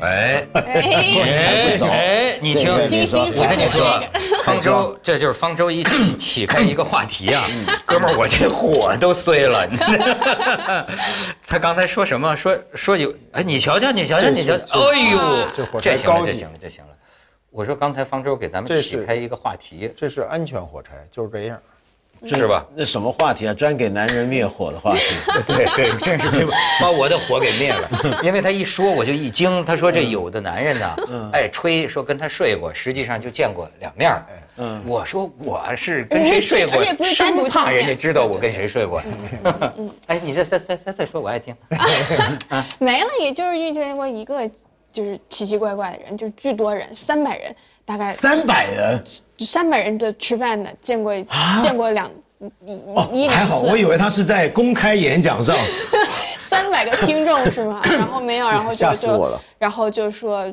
哎哎，你听，星星我跟你说这个，方舟，这就是方舟一起起开一个话题啊，哥们儿，我这火都碎了。他刚才说什么？说说有，哎，你瞧瞧，你瞧瞧，你瞧，哎呦这火，柴这行了，高级这行了，这行了。我说刚才方舟给咱们起开一个话题，这是安全火柴，就是这样。是吧？那什么话题啊？专给男人灭火的话题。对 对，真是把我的火给灭了。因为他一说我就一惊，他说这有的男人呢，爱吹说跟他睡过，实际上就见过两面儿。嗯我说我是跟谁睡过而且不是单独生怕人家知道我跟谁睡过。哎，你再再再再再说，我爱听。没了，也就是遇见过一个就是奇奇怪怪的人，就是巨多人，三百人，大概三百人三百人的吃饭的，见过见过两一哦一，还好，我，以为他是在公开演讲上。三百个听众是吗？然后没有，然后就就吓死我了然后就说。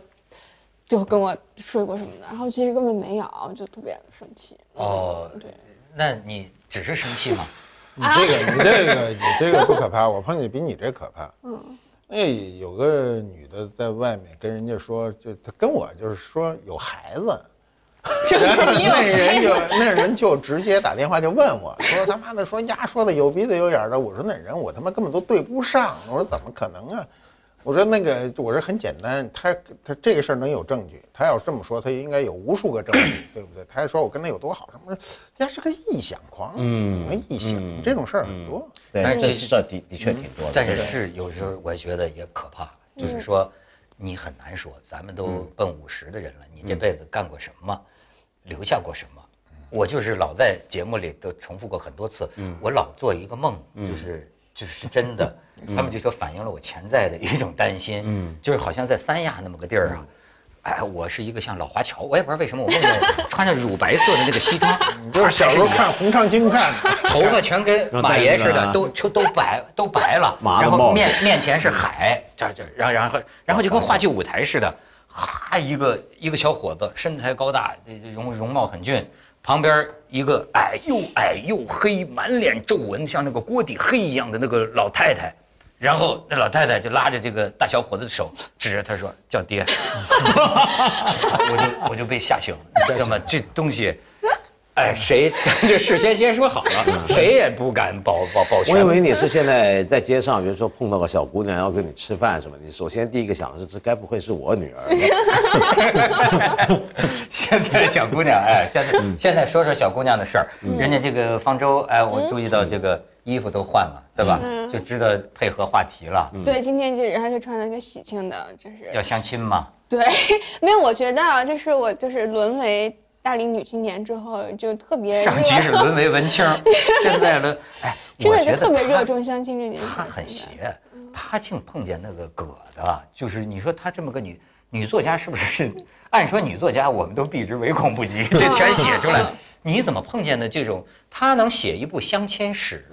就跟我睡过什么的，然后其实根本没有，就特别生气。哦，对，那你只是生气吗？你这个，你这个，你这个不可怕，我碰见比你这可怕。嗯，那有个女的在外面跟人家说，就她跟我就是说有孩子，那人就那人就直接打电话就问我说他妈的说丫说的有鼻子有眼儿的，我说那人我他妈根本都对不上，我说怎么可能啊？我说那个我说很简单，他他这个事儿能有证据，他要这么说，他应该有无数个证据，对不对？他还说我跟他有多好，什么？他是个臆想狂，嗯什么臆想嗯这种事儿很多。对但，是这事儿的的确挺多的。但是是有时候我觉得也可怕，就是说你很难说，咱们都奔五十的人了，你这辈子干过什么，留下过什么？我就是老在节目里都重复过很多次，我老做一个梦，就是就是是真的，他们就说反映了我潜在的一种担心，嗯。就是好像在三亚那么个地儿啊。哎，我是一个像老华侨，我也不知道为什么，我梦见我穿着乳白色的那个西装，你就是小时候看《红唱经》看，头发全跟马爷似的，都都都白都白了，然后面面前是海，这这，然后然后然后就跟话剧舞台似的，哈一个一个小伙子，身材高大，容容貌很俊，旁边一个矮又矮又黑，满脸皱纹，像那个锅底黑一样的那个老太太。然后那老太太就拉着这个大小伙子的手，指着他说：“叫爹。” 我就我就被吓醒了，你知道吗？这东西，哎，谁 这事先先说好了，谁也不敢保保保全。我以为你是现在在街上，比如说碰到个小姑娘要跟你吃饭什么，你首先第一个想的是，这该不会是我女儿吧？现在小姑娘，哎，现在现在说说小姑娘的事儿。人家这个方舟，哎，我注意到这个衣服都换了，对吧？就知道配合话题了。对，今天就然后就穿了个喜庆的，就是要相亲吗？对，没有，我觉得啊，就是我就是沦为大龄女青年之后，就特别上集是 沦为文青，现在呢，哎，真的就特别热衷相亲这件事。他很邪，他竟碰见那个葛的，就是你说他这么个女女作家，是不是？按说女作家我们都避之唯恐不及，这全写出来嗯，你怎么碰见的这种？他能写一部相亲史，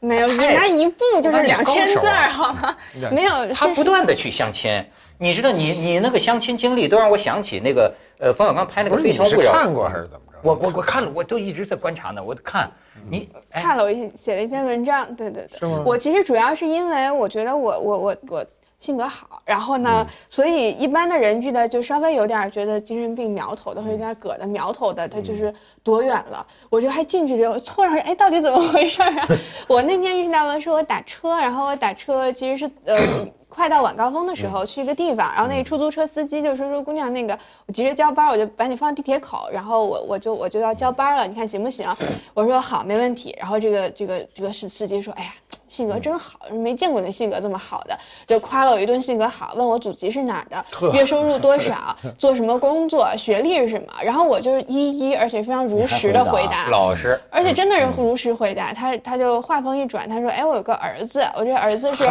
没有，人太家一部就是两千字好吗？没有，他不断的去相亲。你知道你你那个相亲经历，都让我想起那个呃冯小刚拍那个《非诚勿扰》，看过还是怎么着？我我我看了，我都一直在观察呢。我看你，哎，看了我一写了一篇文章，对对对，是吗我其实主要是因为我觉得我我我我性格好，然后呢，所以一般的人遇到就稍微有点觉得精神病苗头的，或者有点葛的苗头的，他就是躲远了，我就还近距离我凑上去，哎，到底怎么回事啊？我那天遇到的是我打车，然后我打车其实是呃。快到晚高峰的时候，去一个地方，然后那个出租车司机就说说姑娘，那个我急着交班，我就把你放地铁口，然后我我就我就要交班了，你看行不行？我说好，没问题。然后这个这个这个司司机说，哎呀，性格真好，没见过那性格这么好的，就夸了我一顿性格好，问我祖籍是哪儿的，月收入多少，做什么工作，学历是什么，然后我就是一一而且非常如实的回答，老实，而且真的是如实回答。他他就话锋一转，他说：“哎，我有个儿子，我这儿子是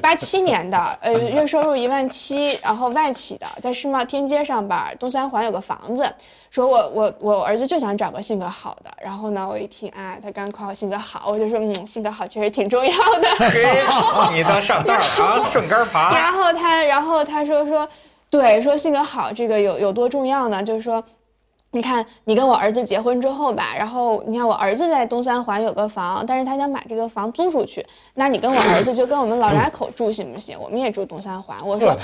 八七年的，呃，月收入一万七，然后外企的，在世贸天阶上班，东三环有个房子。说我我我儿子就想找个性格好的。然后呢，我一听啊，他刚夸我性格好，我就说嗯，性格好确实挺重要的。你当上道啊，顺杆爬。然后他然后他说说，对，说性格好这个有有多重要呢？就是说。你看，你跟我儿子结婚之后吧，然后你看我儿子在东三环有个房，但是他想把这个房租出去，那你跟我儿子就跟我们老两口住行不行？我们也住东三环。我说，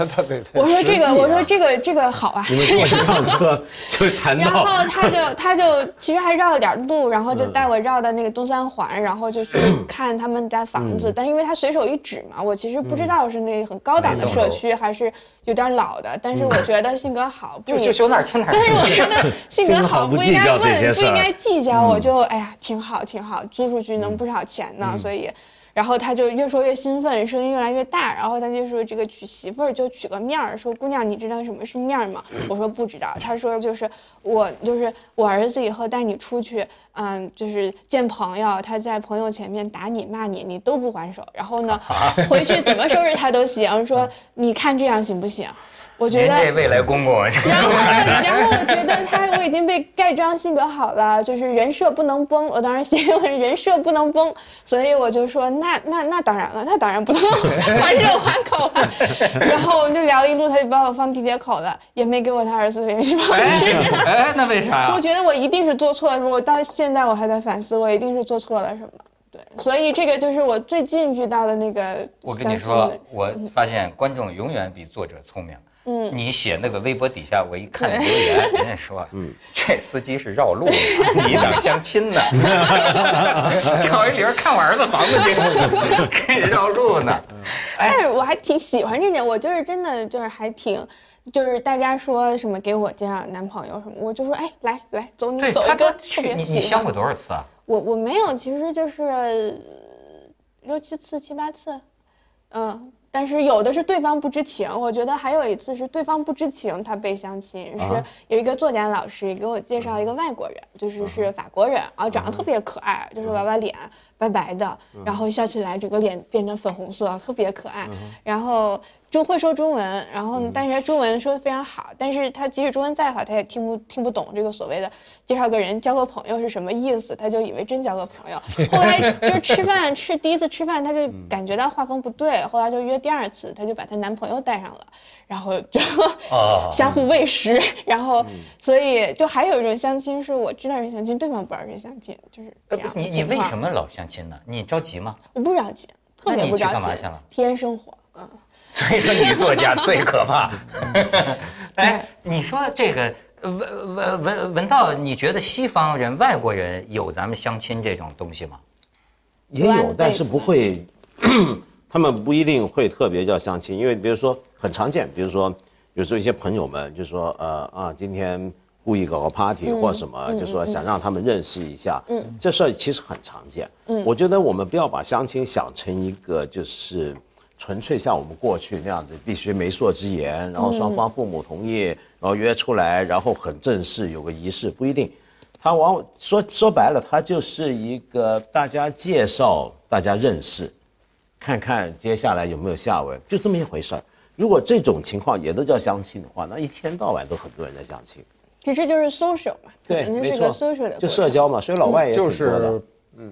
我说这个，我说这个这个好啊。你们坐一趟 车就谈到。然后他就他就其实还绕了点路，然后就带我绕到那个东三环，然后就去看他们家房子。但因为他随手一指嘛，我其实不知道是那很高档的社区还是有点老的。但是我觉得性格好，就就修哪儿去哪儿。但是我觉得。性格好不应该问，不应该计较，我就哎呀，挺好挺好，租出去能不少钱呢，所以，然后他就越说越兴奋，声音越来越大，然后他就说这个娶媳妇儿就娶个面儿，说姑娘你知道什么是面儿吗？我说不知道，他说就是我就是我儿子以后带你出去，嗯，就是见朋友，他在朋友前面打你骂你，你都不还手，然后呢，回去怎么收拾他都行，说你看这样行不行？我觉得未来公公，然后 然后我觉得他我已经被盖章性格好了，就是人设不能崩。我当时写人设不能崩，所以我就说那那那当然了，那当然不能 还热还口了。然后我们就聊了一路，他就把我放地铁口了，也没给我他儿子的联系方式。哎，那为啥呀？我觉得我一定是做错了，我到现在我还在反思，我一定是做错了什么。对，所以这个就是我最近遇到的那个。我跟你说，我发现观众永远比作者聪明。嗯，你写那个微博底下，我一看留言，人家说，嗯，这司机是绕路，你等相亲呢？赵一玲看我儿子房子去，给你绕路呢。但是我还挺喜欢这点，我就是真的就是还挺，就是大家说什么给我介绍男朋友什么，我就说哎，来来走，你走一个特别你你相过多少次啊？我我没有，其实就是六七次、七八次，嗯。但是有的是对方不知情，我觉得还有一次是对方不知情，他被相亲。是有一个作家老师给我介绍一个外国人，就是是法国人，然后长得特别可爱，就是娃娃脸，白白的，然后笑起来整个脸变成粉红色，特别可爱，然后。就会说中文，然后但是中文说的非常好，但是他即使中文再好，他也听不听不懂这个所谓的介绍个人交个朋友是什么意思，他就以为真交个朋友。后来就吃饭吃第一次吃饭，他就感觉到画风不对，后来就约第二次，他就把她男朋友带上了，然后就 相互喂食，然后所以就还有一种相亲是我知道人相亲，对方不知道是相亲，就是这样。你你为什么老相亲呢？你着急吗？我不着急，特别不着急。体验生活，嗯。所以说，女作家最可怕。哎，你说这个文文文文道，你觉得西方人、外国人有咱们相亲这种东西吗？也有，但是不会，他们不一定会特别叫相亲，因为比如说很常见，比如说有时候一些朋友们就说，呃啊，今天故意搞个 party 或什么，就说想让他们认识一下。嗯，这事儿其实很常见。嗯，我觉得我们不要把相亲想成一个就是。纯粹像我们过去那样子，必须媒妁之言，然后双方父母同意，然后约出来，然后很正式，有个仪式，不一定。他往说说白了，他就是一个大家介绍，大家认识，看看接下来有没有下文，就这么一回事儿。如果这种情况也都叫相亲的话，那一天到晚都很多人在相亲。其实就是 social 嘛，对，没错，social 的就社交嘛，所以老外也挺多的。嗯，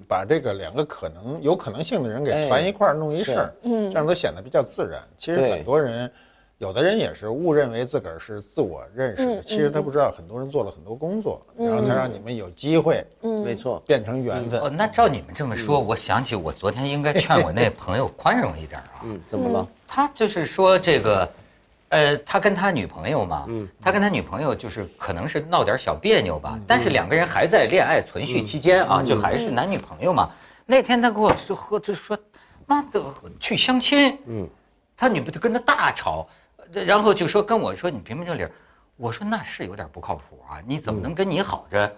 把这个两个可能有可能性的人给团一块儿弄一事儿，嗯，这样都显得比较自然。其实很多人，有的人也是误认为自个儿是自我认识的，其实他不知道很多人做了很多工作，然后才让你们有机会，嗯，没错，变成缘分。哦，那照你们这么说，我想起我昨天应该劝我那朋友宽容一点啊。嗯，怎么了？他就是说这个。呃，他跟他女朋友嘛，嗯，他跟他女朋友就是可能是闹点小别扭吧，但是两个人还在恋爱存续期间啊，就还是男女朋友嘛。那天他跟我就喝，就说，妈的去相亲，嗯，他女朋友就跟他大吵，然后就说跟我说你评评这理儿，我说那是有点不靠谱啊，你怎么能跟你好着，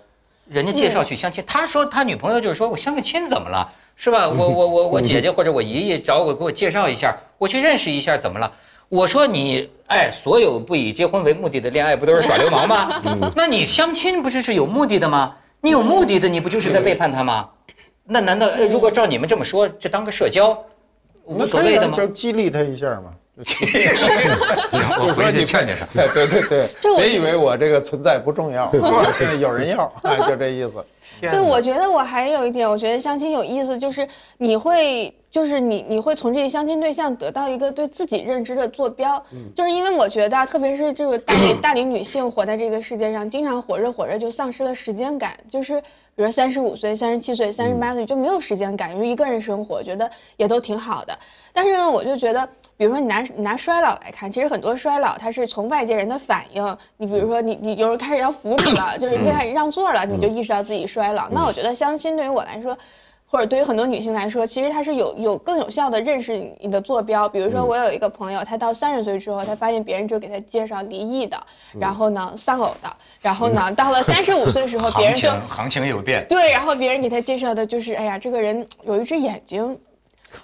人家介绍去相亲，他说他女朋友就是说我相个亲怎么了，是吧？我我我我 姐姐或者我姨姨找我给我介绍一下，我去认识一下怎么了？我说你哎，所有不以结婚为目的的恋爱不都是耍流氓吗？那你相亲不是是有目的的吗？你有目的的，你不就是在背叛他吗？那难道哎如果照你们这么说，这当个社交无所谓的吗？就激励他一下嘛。我回去劝劝他。对对对别以为我这个存在不重要，现在有人要，哎，就这意思。对，我觉得我还有一点，我觉得相亲有意思，就是你会，就是你你会从这些相亲对象得到一个对自己认知的坐标，就是因为我觉得，特别是这个大 龄大龄女性活在这个世界上，经常活着活着就丧失了时间感，就是比如三十五岁、三十七岁、三十八岁就没有时间感，因为一个人生活，觉得也都挺好的。但是呢，我就觉得，比如说你拿你拿衰老来看，其实很多衰老它是从外界人的反应，你比如说你你有人开始要扶你了，就是开始让座了，你就意识到自己衰老。那我觉得相亲对于我来说。或者对于很多女性来说，其实它是有有更有效的认识你的坐标。比如说，我有一个朋友，他到三十岁之后，他发现别人就给他介绍离异的，然后呢丧偶的，然后呢到了三十五岁时候，别人就行情行情有变，对，然后别人给他介绍的就是，哎呀，这个人有一只眼睛。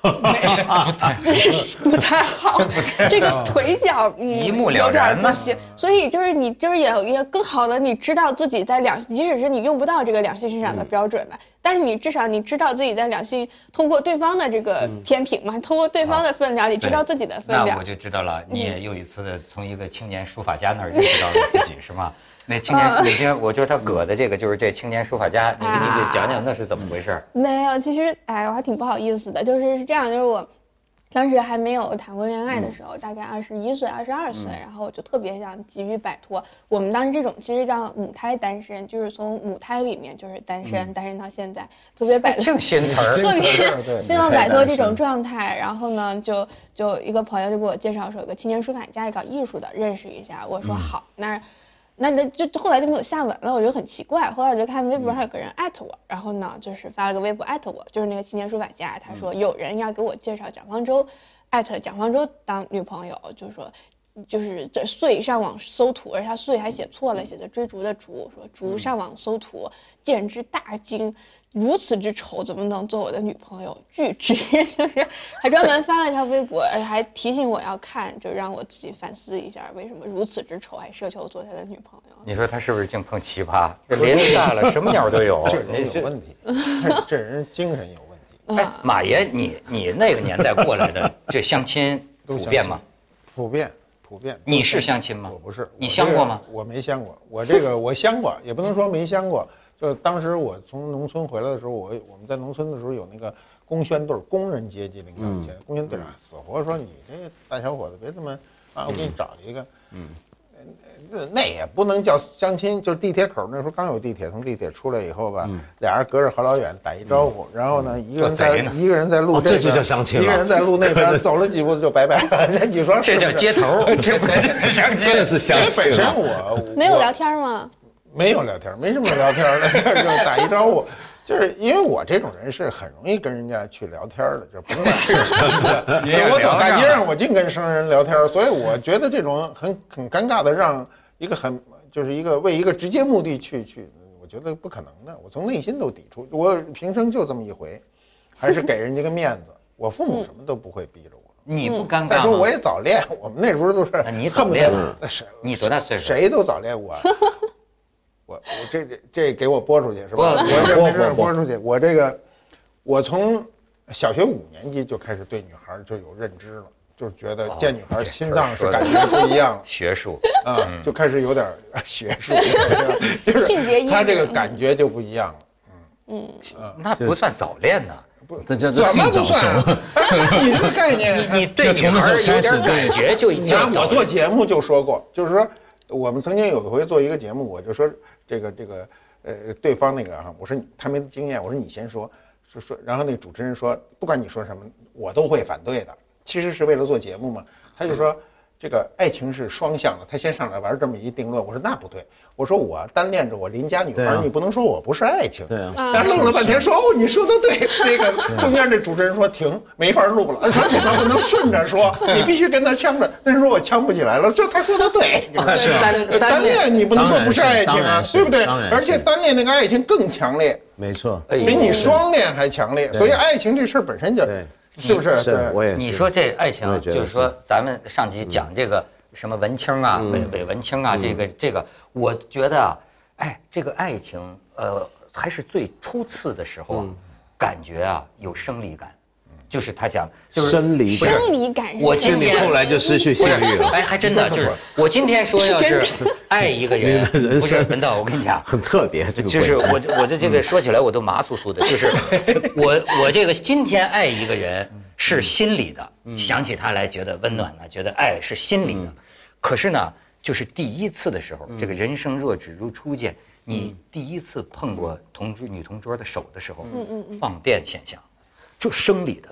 就 是 不太好，这个腿脚嗯一目了有点然不行，所以就是你就是也也更好的，你知道自己在两，即使是你用不到这个两性市场的标准了，但是你至少你知道自己在两性通过对方的这个天平嘛，通过对方的分量，你知道自己的分量。那我。就知道了，你也又一次的从一个青年书法家那儿认识到了自己，是吗？那青年，那天我就是他搁的这个，就是这青年书法家，你给你给讲讲那是怎么回事儿？没有，其实哎，我还挺不好意思的，就是是这样，就是我当时还没有谈过恋爱的时候，大概二十一岁、二十二岁，然后我就特别想急于摆脱我们当时这种其实叫母胎单身，就是从母胎里面就是单身，单身到现在，特别摆 脱净新词儿，特别 希望摆脱这种状态。然后呢，就就一个朋友就给我介绍说，有个青年书法家，也搞艺术的，认识一下。我说好，那。那那就后来就没有下文了，我觉得很奇怪。后来我就看微博上有个人艾特我，然后呢，就是发了个微博艾特我，就是那个青年书法家，他说有人要给我介绍蒋方舟，艾特蒋方舟当女朋友，就说就是这遂上网搜图，而且他遂还写错了，写的追逐的逐，说逐上网搜图，简直大惊，如此之丑，怎么能做我的女朋友？拒之，就是 还专门发了一条微博，而且还提醒我要看，就让我自己反思一下，为什么如此之丑还奢求做他的女朋友？你说他是不是净碰奇葩？这年龄大了，什么鸟都有。这人有问题，这这人精神有问题，哎，马爷，你你那个年代过来的，这相亲普遍吗？普遍普遍。你是相亲吗我？不是，你相过吗？我没相过，我这个我相过，也不能说没相过。就是当时我从农村回来的时候，我我们在农村的时候有那个工宣队，工人阶级领导以前工宣队长死活说你这大小伙子别这么啊，我给你找一个，嗯。那那也不能叫相亲，就是地铁口那时候刚有地铁，从地铁出来以后吧，俩人隔着好老远打一招呼，然后呢，一个人在一个人在路哦这就叫相亲一个人在路那边 走了几步就拜拜。了。你说这叫街头，这不叫相亲。这是相亲。本身我没有聊天吗？没有聊天，没什么聊天的，就是打一招呼。就是因为我这种人是很容易跟人家去聊天的，就甭管 也我走大街上上，我净跟生人聊天，所以我觉得这种很很尴尬的，让一个很就是一个为一个直接目的去去，我觉得不可能的，我从内心都抵触。我平生就这么一回，还是给人家个面子。我父母什么都不会逼着我。你不尴尬再说我？也早恋，我们那时候都是你恨不得早恋谁你多大岁数谁都早恋我。我我这这这给我播出去是吧？播我这没事播出去。我这个，我从小学五年级就开始对女孩就有认知了，就是觉得见女孩心脏是感觉不一样学术，啊，就开始有点学术，就是性别意他这个感觉就不一样了。嗯嗯那不算早恋呢。这叫怎么早不算你这个概念，你对女孩有点开始感觉就你看我。做节目就说过，就是说我们曾经有一回做一个节目，我就说这个这个呃对方那个哈，我说他没经验，我说你先说说说，然后那个主持人说不管你说什么，我都会反对的。其实是为了做节目嘛，他就说这个爱情是双向的，他先上来玩这么一定论。我说那不对，我说我单恋着我邻家女孩，啊你不能说我不是爱情。对啊他愣了半天说哦，你说的对。那个中间这主持人说停，没法录了，说你能不能顺着说，你必须跟他呛着。那人说我呛不起来了，这他说的对。是啊对单恋你不能说不是爱情啊，对不对？而且单恋那个爱情更强烈，没错，比你双恋还强烈。所以爱情这事儿本身就对，是不是？是对。我也是。你说这爱情就是说咱们上集讲这个什么文青啊、伪伪文青啊，这个这个，我觉得啊，哎，这个爱情，呃，还是最初次的时候啊，感觉啊有生理感，就是他讲就是生理生理感受我今天后来就失去性欲了，哎，还真的就是我今天说要是爱一个人，不是文道，我跟你讲，很特别这个就是我我的这个说起来我都麻酥酥的，就是 我我这个今天爱一个人是心里的，想起他来觉得温暖了，觉得爱是心里的。可是呢，就是第一次的时候，这个人生若只如初见，你第一次碰过同桌女同桌的手的时候，放电现象，就生理的，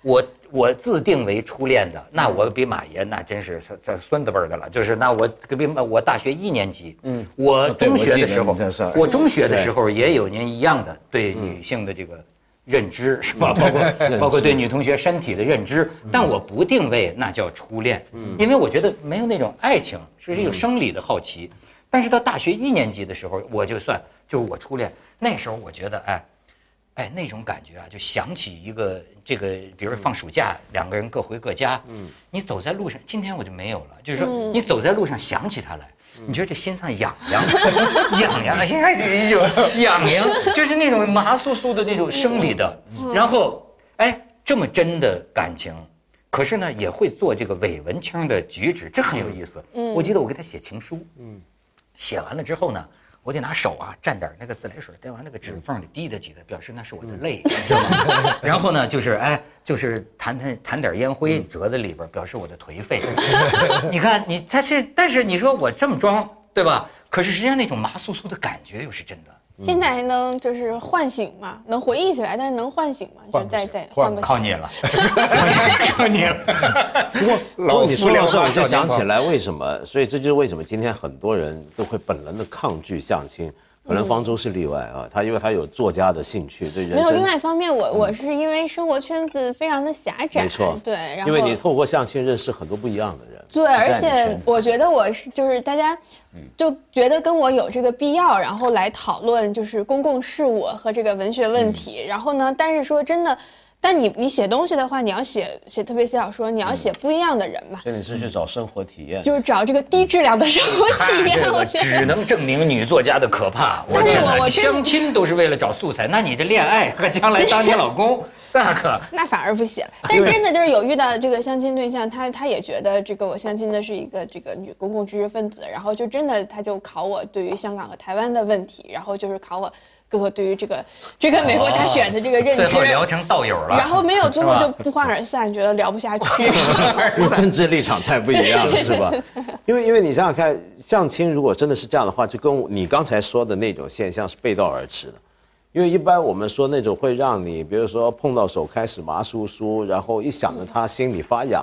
我我自定为初恋的。那我比马爷那真是算算孙子辈的了。就是那我隔壁，我大学一年级。嗯，我中学的时候，我中学的时候也有您一样的对女性的这个认知，是吧？包括包括对女同学身体的认知。但我不定位，那叫初恋。嗯，因为我觉得没有那种爱情，是是有生理的好奇。但是到大学一年级的时候，我就算就是我初恋那时候，我觉得哎。哎，那种感觉啊，就想起一个这个，比如说放暑假，两个人各回各家，嗯，你走在路上，今天我就没有了，就是说你走在路上想起他来，你觉得这心脏痒痒，痒痒，应该是一种 痒痒，就是那种麻酥酥的那种生理的，然后哎，这么真的感情，可是呢也会做这个伪文青的举止，这很有意思。嗯。我记得我给他写情书，嗯，写完了之后呢。我得拿手啊蘸点那个自来水，再往那个指缝里滴的几滴，表示那是我的泪？然后呢，就是哎，就是弹弹弹点烟灰折在里边，表示我的颓废。你看你他是，但是你说我这么装，对吧？可是实际上那种麻酥酥的感觉又是真的。现在还能就是唤醒吗？能回忆起来，但是能唤醒吗？就唤不醒在在唤不醒。靠你了，靠你了。不过，不过你说到这，我就想起，来为什么，所以这就是为什么今天很多人都会本能的抗拒相亲，可能方舟是例外啊，他因为他有作家的兴趣，对人没有，另，外一方面，我我是因为生活圈子非常的狭窄，没错。对，然后因为你透过相亲认识很多不一样的人，对，而且我觉得我是就是大家就觉得跟我有这个必要，然后来讨论就是公共事务和这个文学问题。然后呢，但是说真的，但你你写东西的话，你要写写特别写小说，你要写不一样的人嘛，所以你是去找生活体验，就是找这个低质量的生活体验。这个我觉只。能证明女作家的可怕。我天哪，相亲都是为了找素材，那你这恋爱和将来当你老公，那可 那反而不写了，但是真的就是有遇到这个相亲对象，他他也觉得这个我相亲的是一个这个女公共知识分子，然后就真的他就考我对于香港和台湾的问题，然后就是考我各个对于这个这个美国大选的这个认知，最后聊成道友了。然后没有 最后就不欢而散，觉得聊不下去。因为政治立场太不一样了，是吧？因为因为你想想看，相亲如果真的是这样的话，就跟你刚才说的那种现象是背道而驰的。因为一般我们说那种会让你，比如说碰到手开始麻酥酥，然后一想着他心里发痒，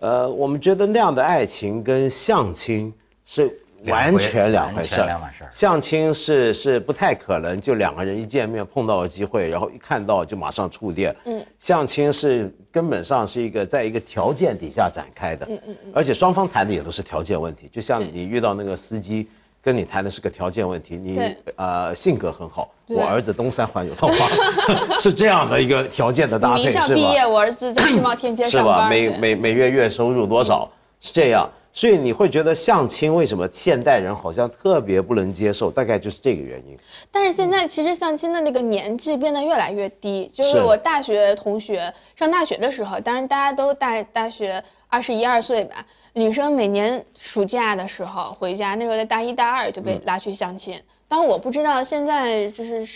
呃，我们觉得那样的爱情跟相亲是完全两回事两码事儿相亲是是不太可能，就两个人一见面碰到了机会，然后一看到就马上触电。嗯，相亲是根本上是一个在一个条件底下展开的。嗯嗯嗯而且双方谈的也都是条件问题，就像你遇到那个司机。跟你谈的是个条件问题，你呃性格很好，对我儿子东三环有套房，是这样的一个条件的搭配，名校是吧？毕业，我儿子在世贸天阶是吧？每每每月月收入多少是这样，所以你会觉得相亲为什么现代人好像特别不能接受？大概就是这个原因。但是现在其实相亲的那个年纪变得越来越低，就是是我大学同学上大学的时候，当然大家都大大学二十一二岁吧，女生每年暑假的时候回家，那时候在大一大二就被拉去相亲。当然我不知道现在就是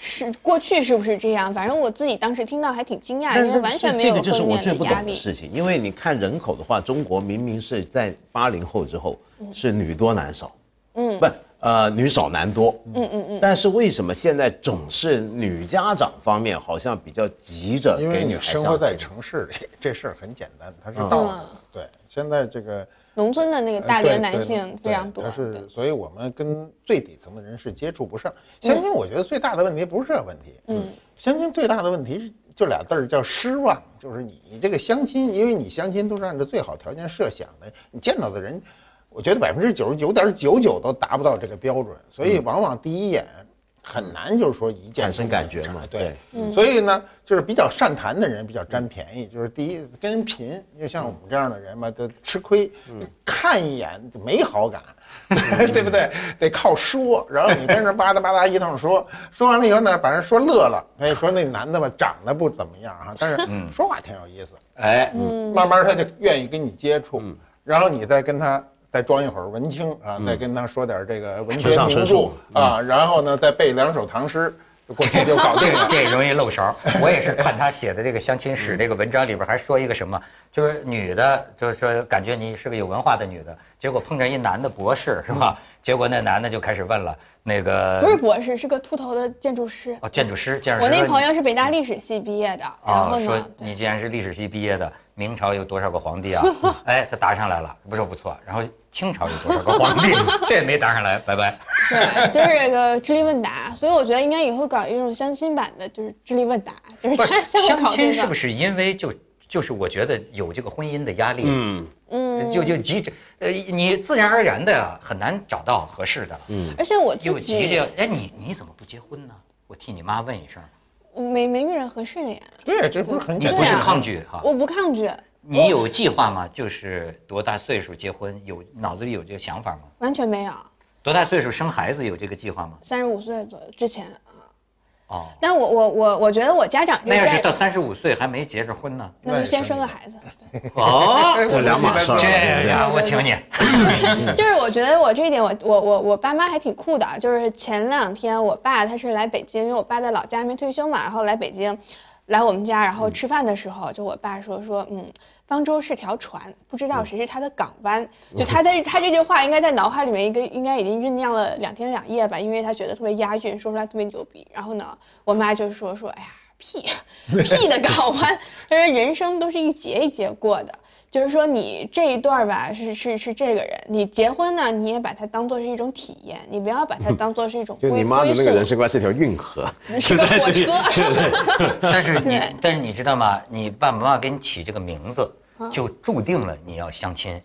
是是过去是不是这样，反正我自己当时听到还挺惊讶，因为完全没有这个就是我最不压力。懂的事情，因为你看人口的话，中国明明是在八零后之后嗯是女多男少，嗯，不呃，女少男多。嗯嗯嗯。但是为什么现在总是女家长方面好像比较急着因为你给女孩生活在？城市里，这事儿很简单，它是道理。对，现在这个农村的那个呃大龄男性非常多它，是，所以我们跟最底层的人是接触不上。相亲，我觉得最大的问题不是这个问题，嗯，相亲最大的问题是就俩字儿叫失望，就是你这个相亲，因为你相亲都是按照最好条件设想的，你见到的人，我觉得百分之九十九点九九都达不到这个标准，所以往往第一眼很难就是说一见产生感觉嘛对对，所以呢，就是比较善谈的人比较占便宜，就是第一跟人贫，就像我们这样的人嘛，都吃亏，看一眼就没好感，对不对？得靠说，然后你跟人吧嗒吧嗒一通说，说完了以后呢，把人说乐了，哎，说那男的吧长得不怎么样哈，但是说话挺有意思，哎，慢慢他就愿意跟你接触，然后你再跟他再装一会儿文青啊，再跟他说点这个文学名著啊，然后呢再背两首唐诗，就过去就搞定了。这容易漏勺。我也是 看他写的这个相亲史这个文章里边还说一个什么，就是女的，就是说感觉你是个有文化的女的，结果碰着一男的博士是吧？结果那男的就开始问了，那个不是博士，是个秃头的建筑师。哦建筑师，建筑我师我那朋友是北大历史系毕业的，然啊，后说呢，对你既然是历史系毕业的，明朝有多少个皇帝啊？哎，他答上来了，不错不错。然后清朝有多少个皇帝？这也没答上来，拜拜。对，就是这个智力问答，所以我觉得应该以后搞一种相亲版的，就是智力问答，就是相。亲是不是因为就就是我觉得有这个婚姻的压力，嗯，嗯，就就急着呃，你自然而然的呀很难找到合适的，嗯，而且我自又急己着哎你你怎么不结婚呢？我替你妈问一声，没没遇上合适的呀，对，这不是很你不是？抗拒哈？我不抗拒，你有计划吗？就是多大岁数结婚？有脑子里有这个想法吗？完全没有。多大岁数生孩子有这个计划吗？三十五岁左右之前啊，哦，但我我我我觉得我家长这那要是到，三十五岁还没结着婚呢？那就先生个孩子。对，哦，这两码事儿。这样我请你。就是我觉得我这一点我我我我爸妈还挺酷的，就是前两天我爸他是来北京，因为我爸在老家还没退休嘛，然后来北京，来我们家，然后吃饭的时候，就我爸说说，嗯，方舟是条船，不知道谁是它的港湾。就他在 他这句话应该在脑海里面应该应该已经酝酿了两天两夜吧，因为他觉得特别押韵，说出来特别牛逼。然后呢，我妈就说说，哎呀。屁屁的港湾，就是人生都是一节一节过的。就是说，你这一段儿吧，是是是这个人，你结婚呢，你也把它当做是一种体验，你不要把它当做是一种 就归你妈的那个人生观是条运河，是个火车。但是你对，但是你知道吗？你爸爸妈妈给你起这个名字，就注定了你要相亲，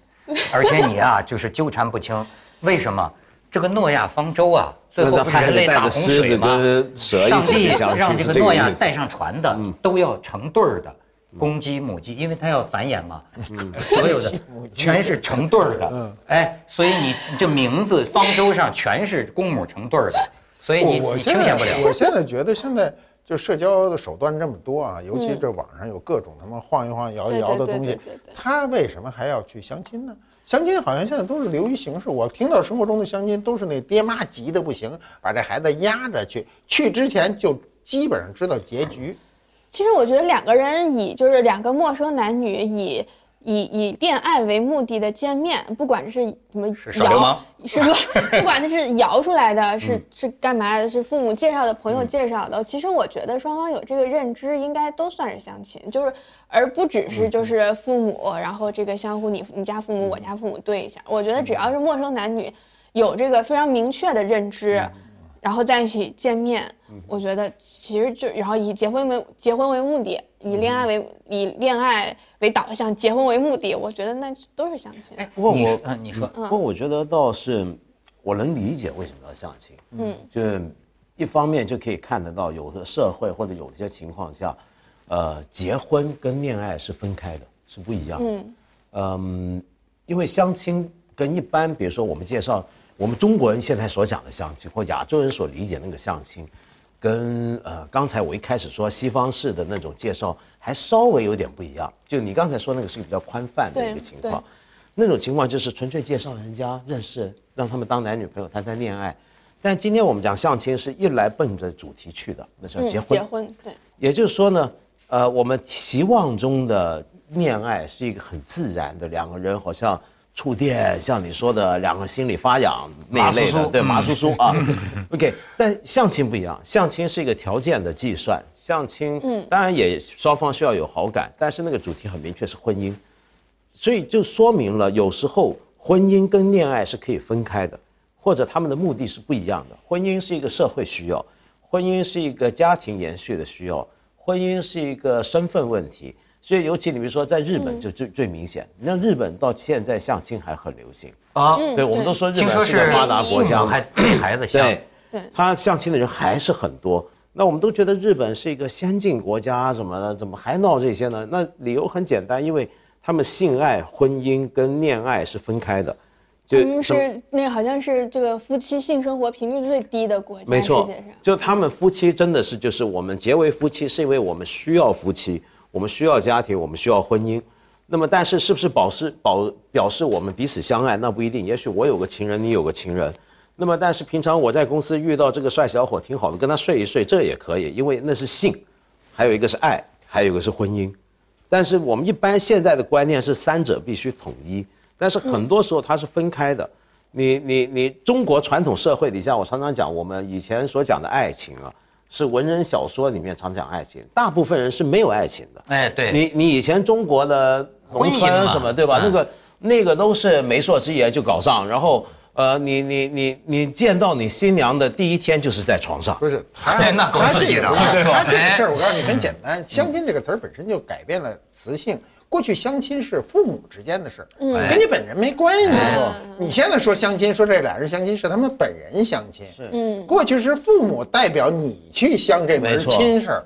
而且你啊，就是纠缠不清。为什么？这个诺亚方舟啊，最后不是人类大洪水吗那他还得带着狮子跟蛇一起上帝让这个诺亚带上船的都要成对儿的。公鸡、母鸡，因为它要繁衍嘛，所有的 全是成对儿的，哎，所以你你这名字方舟上全是公母成对儿的，所以你你我清闲不了。我现在觉得现在就社交的手段这么多啊，尤其这网上有各种他妈晃一晃、摇一摇的东西对对对对，他为什么还要去相亲呢？相亲好像现在都是流于形式，我听到生活中的相亲都是那爹妈急的不行，把这孩子压着去，去之前就基本上知道结局。其实我觉得两个人以就是两个陌生男女以以以恋爱为目的的见面，不管是什么摇，是不 不管他是摇出来的，是是干嘛的，是父母介绍的，朋友介绍的。其实我觉得双方有这个认知，应该都算是相亲，就是而不只是就是父母，然后这个相互你你家父母我家父母对一下。我觉得只要是陌生男女有这个非常明确的认知。然后在一起见面，我觉得其实就然后以结婚为结婚为目的，以恋爱为以恋爱为导向，结婚为目的，我觉得那都是相亲。哎，不过我你说嗯，你说，不过我觉得倒是，我能理解为什么要相亲。嗯，就是一方面就可以看得到，有的社会或者有些情况下，呃，结婚跟恋爱是分开的，是不一样的。嗯嗯，因为相亲跟一般，比如说我们介绍我们中国人现在所讲的相亲，或亚洲人所理解那个相亲，跟呃刚才我一开始说西方式的那种介绍还稍微有点不一样。就你刚才说那个是比较宽泛的一个情况，那种情况就是纯粹介绍人家认识，让他们当男女朋友谈谈恋爱。但今天我们讲相亲是一来奔着主题去的，那叫嗯，结婚。结婚对，也就是说呢，呃，我们期望中的恋爱是一个很自然的，两个人好像触电，像你说的两个心里发痒那一类的，对马叔叔啊。OK，但相亲不一样，相亲是一个条件的计算，相亲，嗯，当然也双方需要有好感，但是那个主题很明确是婚姻，所以就说明了有时候婚姻跟恋爱是可以分开的，或者他们的目的是不一样的。婚姻是一个社会需要，婚姻是一个家庭延续的需要，婚姻是一个身份问题。所以，尤其你比如说，在日本就最最明显。你像日本到现在相亲还很流行。啊，对，我们都说日本是个发达国家，还对。孩子相，对，对他相亲的人还是很多。那我们都觉得日本是一个先进国家，怎么的怎么还闹这些呢？那理由很简单，因为他们性爱、婚姻跟恋爱是分开的，就他们是那好像是这个夫妻性生活频率最低的国家，没错。就他们夫妻真的是就是我们结为夫妻，是因为我们需要夫妻，我们需要家庭，我们需要婚姻。那么，但是是不是保示保表示我们彼此相爱？那不一定。也许我有个情人，你有个情人。那么，但是平常我在公司遇到这个帅小伙挺好的，跟他睡一睡，这也可以，因为那是性，还有一个是爱，还有一个是婚姻。但是我们一般现在的观念是三者必须统一，但是很多时候它是分开的。你你你，中国传统社会底下，我常常讲，我们以前所讲的爱情啊，是文人小说里面常讲爱情，大部分人是没有爱情的。哎，对，你你以前中国的农村什么对吧？嗯那个那个都是媒妁之言就搞上，然后呃，你你你你见到你新娘的第一天就是在床上。不是他 哎那够他刺激的这个不是对吧他这个 哎事儿，我告诉你很简单，相亲这个词儿本身就改变了词性。过去相亲是父母之间的事儿，嗯跟你本人没关系。嗯你现在说相亲，说这俩人相亲是他们本人相亲，是嗯，过去是父母代表你去相这门亲事儿，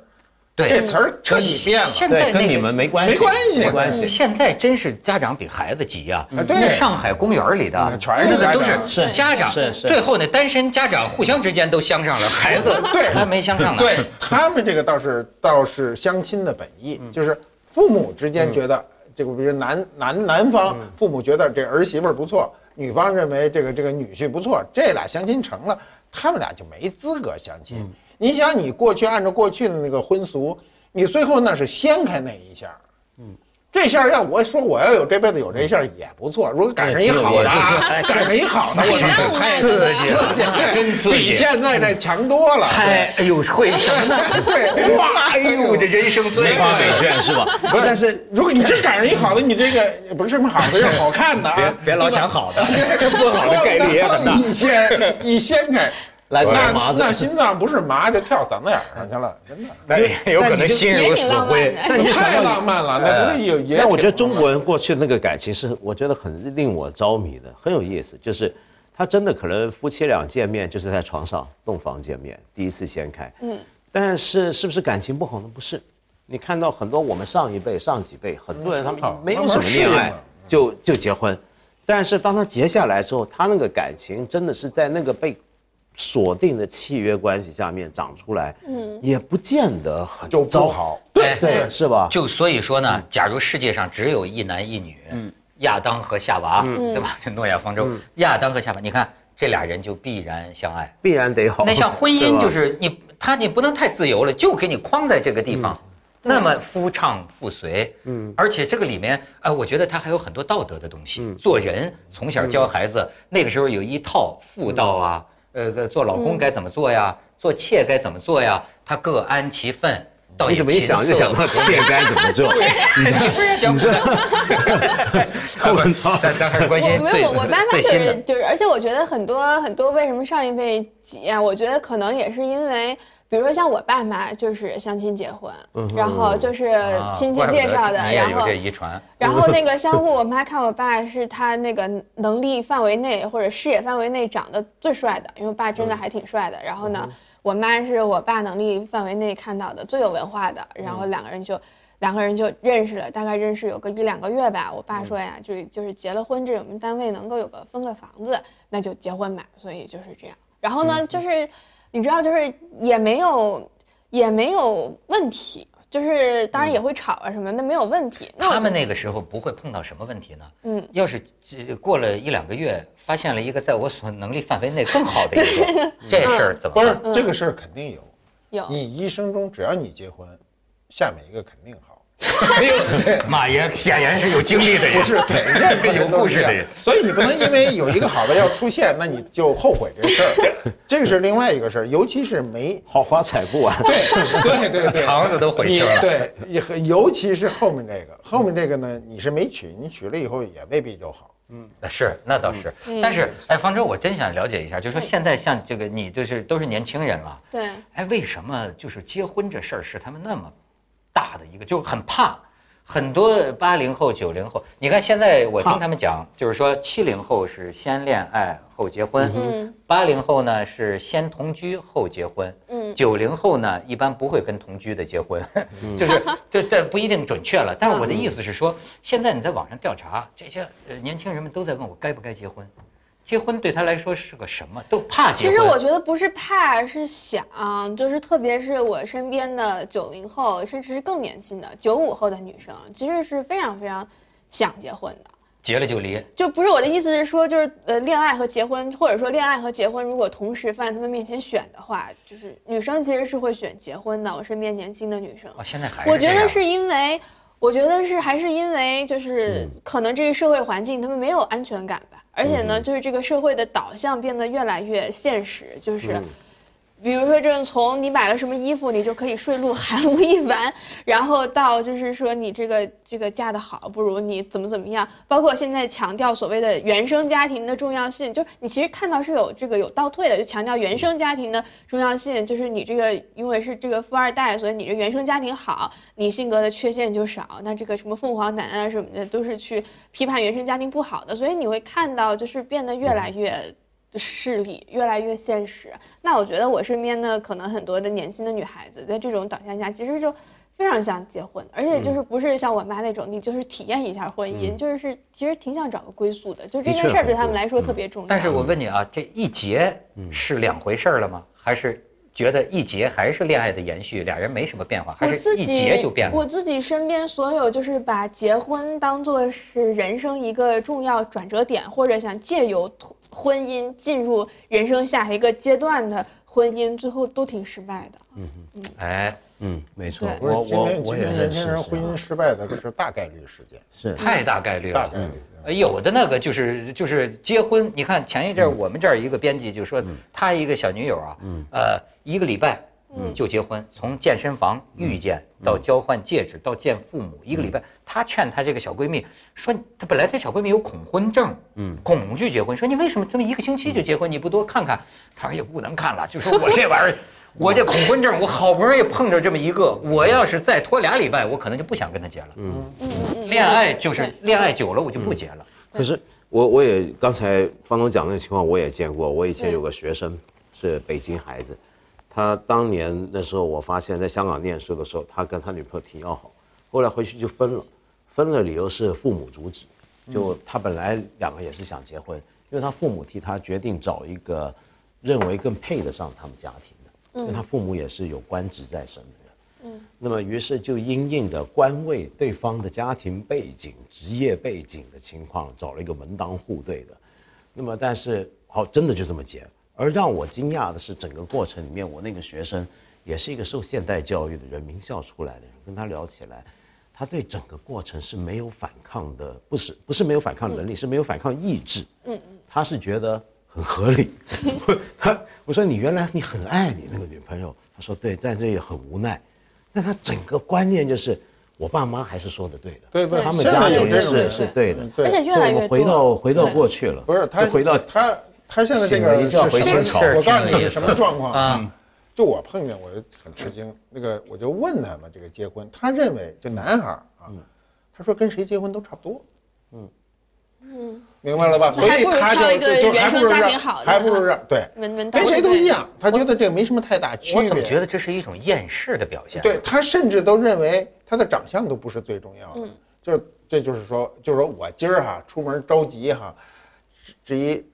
对这词儿彻底变了。对，跟现在那个你们没关系，没关系没关系。现在真是家长比孩子急啊！啊对那上海公园里的嗯全是那个都是是家长，是是最后那单身家长互相之间都相上了，孩子对还没相上呢。对他们这个倒是倒是相亲的本意，就是父母之间觉得这个，比如男男男方父母觉得这儿媳妇儿不错，女方认为这个这个女婿不错，这俩相亲成了，他们俩就没资格相亲。你想，你过去按照过去的那个婚俗，你最后那是掀开那一下，嗯。这下要我说我要有这辈子有这下也不错，如果赶上一好的啊，赶上一好的，我挺浪漫的刺激了，真刺比！现在这强多了。猜，哎呦，会什么呢？对，哇，哎呦，这人生最发美券是吧？不是，但是如果你真赶上一好的，你这个不是什么好的，要好看的啊。别别老想好的，不好的概率也很大。一掀一掀开，来那麻子那心脏不是麻就跳嗓子眼上去了，真的。那也有可能心如死灰。但你太浪漫了，那不是有也。但我觉得中国人过去的那个感情是，我觉得很令我着迷的，很有意思。就是他真的可能夫妻俩见面就是在床上洞房见面，第一次掀开。嗯，但是是不是感情不好呢？不是，你看到很多我们上一辈、上几辈，很多人他们没有什么恋爱就就结婚，但是当他结下来之后，他那个感情真的是在那个被锁定的契约关系下面长出来，嗯，也不见得很不好。对对，是吧？就所以说呢，假如世界上只有一男一女，嗯亚当和夏娃，对吧？诺亚方舟，亚当和夏娃，你看这俩人就必然相爱。必然得好。那像婚姻就是你他你不能太自由了，就给你框在这个地方。那么夫唱妇随，嗯，而且这个里面，哎，我觉得他还有很多道德的东西。做人从小教孩子，那个时候有一套妇道啊，呃，做老公该怎么做呀，做妾该怎么做呀，他各安其分。倒也你怎么一想就想到妾该怎么做？你不是讲 咱咱还是关心最我没有，我爸妈就最新的是。就是，而且我觉得很多很多为什么上一辈急啊？我觉得可能也是因为，比如说像我爸妈就是相亲结婚，然后就是啊亲戚介绍的，然后遗传。然后那个相互，我妈看我爸是他那个能力范围内或者视野范围内长得最帅的，因为我爸真的还挺帅的。然后呢，我妈是我爸能力范围内看到的最有文化的，然后两个人就。两个人就认识了，大概认识有个一两个月吧。我爸说呀，就是就是结了婚，这我们单位能够有个分个房子，那就结婚吧。所以就是这样。然后呢，就是你知道，就是也没有也没有问题，就是当然也会吵啊什么的，没有问题。那他们那个时候不会碰到什么问题呢？嗯，要是这过了一两个月，发现了一个在我所能力范围内更好的一个，这事儿怎么不办？是这个事儿肯定有。有你一生中只要你结婚，下面一个肯定好。没有，马爷显然是有经历的人，不是对，任何 有故事的人。所以你不能因为有一个好的要出现，那你就后悔这事儿。这个是另外一个事儿，尤其是没好花踩不完。对对对对，肠子都悔青了。对，也很尤其是后面这个，后面这个呢，你是没娶，你娶了以后也未必就好。嗯是，那倒是。但是，哎，方舟，我真想了解一下，就是说现在像这个你，就是都是年轻人了，对，哎，为什么就是结婚这事儿是他们那么大的一个，就很怕。很多八零后、九零后，你看现在我听他们讲，就是说七零后是先恋爱后结婚，嗯。八零后呢是先同居后结婚，嗯。九零后呢一般不会跟同居的结婚，就是 这这不一定准确了。但是我的意思是说，现在你在网上调查，这些呃年轻人们都在问我该不该结婚，结婚对他来说是个什么？都怕。其实我觉得不是怕，是想，就是特别是我身边的九零后，甚至是更年轻的九五后的女生，其实是非常非常想结婚的。结了就离，就不是我的意思是说，就是呃，恋爱和结婚，或者说恋爱和结婚，如果同时放在他们面前选的话，就是女生其实是会选结婚的。我身边年轻的女生，哦，现在还是我觉得是因为，我觉得是还是因为，就是可能这个社会环境他们没有安全感吧，而且呢，就是这个社会的导向变得越来越现实，就是。比如说，这种从你买了什么衣服，你就可以顺路喊吴亦凡，然后到就是说你这个这个嫁得好，不如你怎么怎么样。包括现在强调所谓的原生家庭的重要性，就是你其实看到是有这个有倒退的，就强调原生家庭的重要性，就是你这个因为是这个富二代，所以你这原生家庭好，你性格的缺陷就少。那这个什么凤凰男啊什么的，都是去批判原生家庭不好的，所以你会看到就是变得越来越。势力越来越现实，那我觉得我身边的可能很多的年轻的女孩子，在这种导向下，其实就非常想结婚，而且就是不是像我妈那种，你就是体验一下婚姻，就是其实挺想找个归宿的，就这件事儿对他们来说特别重要。但是我问你啊，这一结是两回事儿了吗？还是觉得一结还是恋爱的延续，俩人没什么变化，还是一我自己结就变了？我自己身边所有就是把结婚当做是人生一个重要转折点，或者想借由婚姻进入人生下一个阶段的婚姻，最后都挺失败的。嗯嗯哎，嗯，没错我我我也认识今天年轻人婚姻失败的是大概率事件，是太大概率了。大概率。呃有的那个就是就是结婚，你看前一阵儿我们这儿一个编辑就说，他一个小女友啊，呃，一个礼拜就结婚，从健身房遇见到交换戒指到见父母，一个礼拜。她劝她这个小闺蜜说，她本来她小闺蜜有恐婚症，嗯，恐惧结婚，说你为什么这么一个星期就结婚？你不多看看？她说也不能看了，就说我这玩意儿。我这恐婚症，我好不容易碰着这么一个，我要是再拖俩礼拜，我可能就不想跟他结了。嗯，嗯嗯，恋爱就是恋爱久了，我就不结了。可是我我也刚才方总讲那个情况我也见过，我以前有个学生是北京孩子，他当年那时候我发现在香港念书的时候，他跟他女朋友挺要好，后来回去就分了，分了理由是父母阻止，就他本来两个也是想结婚，因为他父母替他决定找一个认为更配得上他们家庭他父母也是有官职在身的人。嗯那么于是就因应的官位对方的家庭背景、职业背景的情况，找了一个门当户对的。那么但是好，真的就这么结。而让我惊讶的是，整个过程里面，我那个学生也是一个受现代教育的人，名校出来的人，跟他聊起来，他对整个过程是没有反抗的，不是不是没有反抗能力，是没有反抗意志。嗯嗯，他是觉得很合理。他我说你原来你很爱你那个女朋友，他说对，但这也很无奈。但他整个观念就是，我爸妈还是说的对的，对对。他们家有这种人是。对的，而且越来越多。到回到过去了，不是他回到他他现在这个一觉回是什么清朝我告诉你什么状况啊？就我碰见我就很吃惊，那个我就问他嘛，这个结婚，他认为就男孩儿啊，他说跟谁结婚都差不多，嗯，明白了吧？所以他就挑一个就就原生还不如让家庭好的还不如让对，跟谁都一样，他觉得这个没什么太大区别。我怎么觉得这是一种厌世的表现？对他甚至都认为他的长相都不是最重要的，嗯就是这就是说，就是说我今儿哈出门着急哈，至于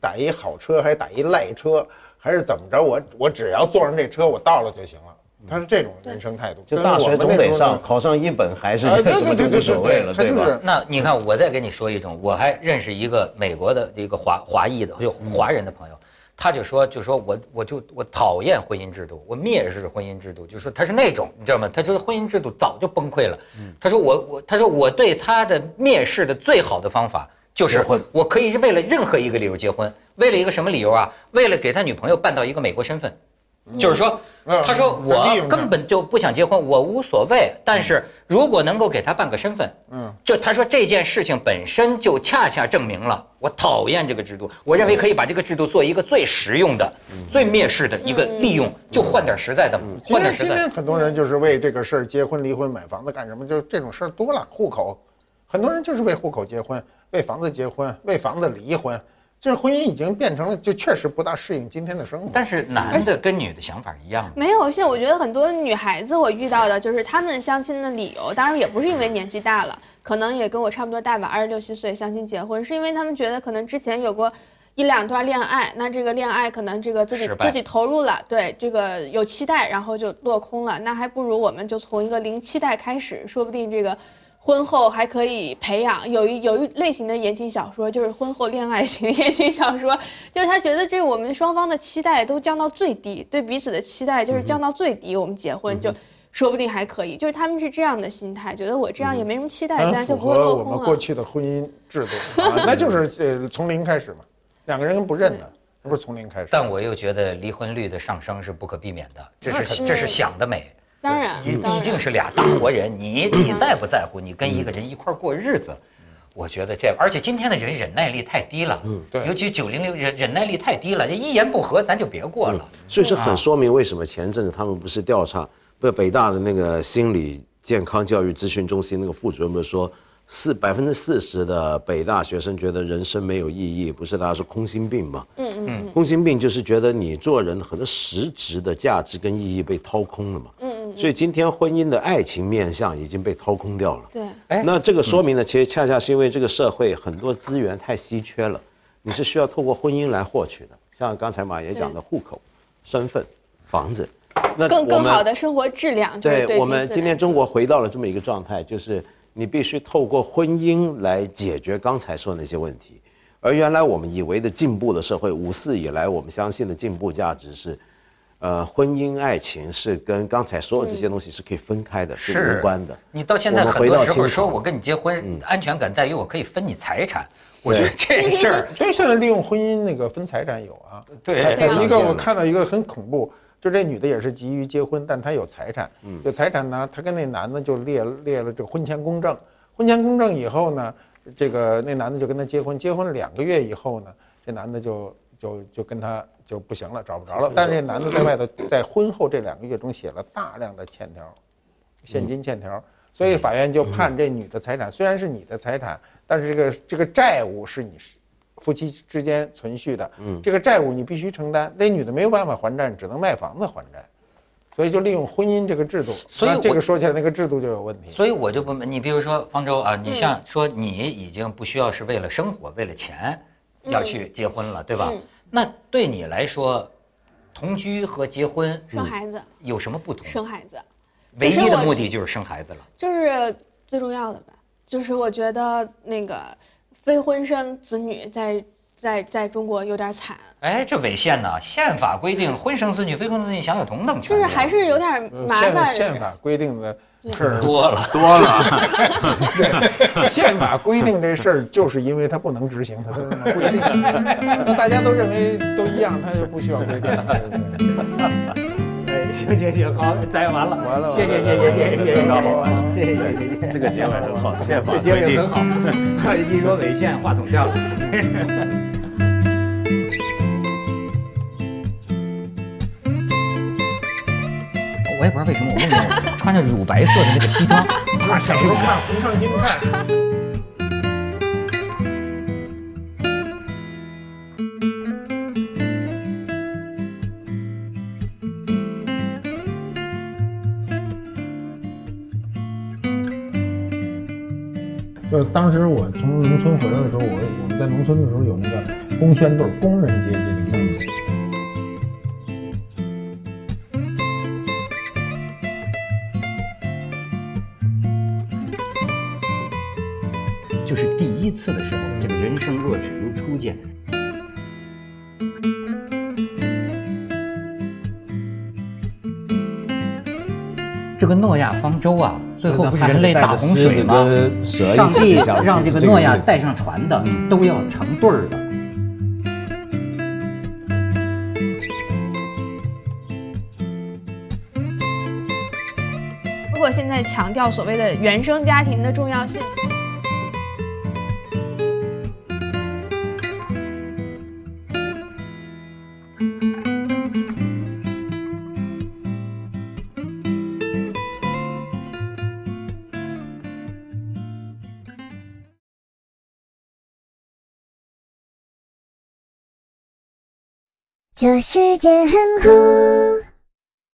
打一好车还是打一赖车，还是怎么着，我我只要坐上这车我到了就行了。他是这种人生态度，就大学总得上，考上一本还是什么无所谓了，对吧？那你看，我再跟你说一种，我还认识一个美国的一个华华裔的，就华人的朋友，他就说，就说我我就我讨厌婚姻制度，我蔑视婚姻制度，就说他是那种，你知道吗？他就是婚姻制度早就崩溃了。他说我我他说我对他的蔑视的最好的方法就是婚我可以为了任何一个理由结婚，为了一个什么理由啊？为了给他女朋友办到一个美国身份，就是说，嗯他说我根本就不想结婚，我无所谓，但是如果能够给他办个身份，嗯，就他说这件事情本身就恰恰证明了我讨厌这个制度，我认为可以把这个制度做一个最实用的、最蔑视的一个利用，就换点实在的，今换点实在很多人就是为这个事儿结婚、离婚、买房子干什么？就这种事儿多了。户口，很多人就是为户口结婚，为房子结婚，为房子离婚。就是婚姻已经变成了，就确实不大适应今天的生活。但是男的跟女的想法一样，没有，现在我觉得很多女孩子我遇到的就是她们相亲的理由，当然也不是因为年纪大了，可能也跟我差不多大吧，二十六七岁相亲结婚，是因为她们觉得可能之前有过一两段恋爱，那这个恋爱可能这个自己自己投入了，对这个有期待，然后就落空了，那还不如我们就从一个零期待开始，说不定这个。婚后还可以培养，有一有一类型的言情小说，就是婚后恋爱型言情小说，就是他觉得这我们双方的期待都降到最低，对彼此的期待就是降到最低，我们结婚就说不定还可以，就是他们是这样的心态，觉得我这样也没什么期待，自然就不会合我们落空了。过去的婚姻制度，啊、那就是呃从零开始嘛，两个人不认的，不是从零开始。但我又觉得离婚率的上升是不可避免的，这是这是想得美。当然，你毕竟是俩大活人，你 你在不在乎？你跟一个人一块儿过日子，我觉得这，而且今天的人忍耐力太低了，嗯，对尤其九零六忍忍耐力太低了，一言不合咱就别过了。所以这很说明为什么前阵子他们不是调查，不是北大的那个心理健康教育咨询中心那个副主任不是说，四百分之四十的北大学生觉得人生没有意义，不是大家说空心病嘛？嗯嗯嗯空心病就是觉得你做人很多实质的价值跟意义被掏空了嘛。嗯嗯所以今天婚姻的爱情面相已经被掏空掉了。对，哎那这个说明呢，其实恰恰是因为这个社会很多资源太稀缺了，你是需要透过婚姻来获取的。像刚才马爷讲的户口、身份、房子，那更更好的生活质量，对我们今天中国回到了这么一个状态，就是你必须透过婚姻来解决刚才说的那些问题。而原来我们以为的进步的社会，五四以来我们相信的进步价值是，呃，婚姻爱情是跟刚才所有这些东西是可以分开的，是无关的。你到现在回很多时候说我跟你结婚，安全感在于我可以分你财产。我觉得 这事儿，所以现在利用婚姻那个分财产有啊。对一个我看到一个很恐怖，就这女的也是急于结婚，但她有财产，有财产呢，她跟那男的就列列了这婚前公证，婚前公证以后呢，这个那男的就跟她结婚，结婚两个月以后呢，这男的就就就跟她就不行了，找不着了，但是这男的在外头在婚后这两个月中写了大量的欠条，现金欠条。所以法院就判这女的财产虽然是你的财产，但是这个这个债务是你夫妻之间存续的，嗯，这个债务你必须承担。那女的没有办法还债，只能卖房子还债，所以就利用婚姻这个制度。所以这个说起来那个制度就有问题。所以我就不，你比如说方舟啊，你像说你已经不需要是为了生活、为了钱要去结婚了，对吧嗯？那对你来说，同居和结婚生孩子，有什么不同？生孩子。唯一的目的就是生孩子了。就是最重要的吧，就是我觉得那个非婚生子女在在在中国有点惨，哎，这违宪呢？宪法规定婚生子女、非婚生子女享有同等权利啊。就是还是有点麻烦。宪法规定的事儿，多了。多了，宪法规定这事儿，就是因为它不能执行，它才这么规定。那 大家都认为都一样，它就不需要规定。对对对哎，行行行，好，咱完了，完了谢谢谢谢谢谢谢谢谢谢谢谢谢。这个结尾很好，宪法这结规定尾很。好，一说违宪，话筒掉了。我也不知道为什么我梦见我穿着乳白色的那个西装，小时候看《红上金看》，就是当时我从农村回来的时候，我我们在农村的时候有那个工宣队，工人阶级次的时候这个人生若只如初见。这个诺亚方舟啊最后不是人类打洪水吗？上帝让这个诺亚带上船的都要成对儿的。如果现在强调所谓的原生家庭的重要性。这世界很酷。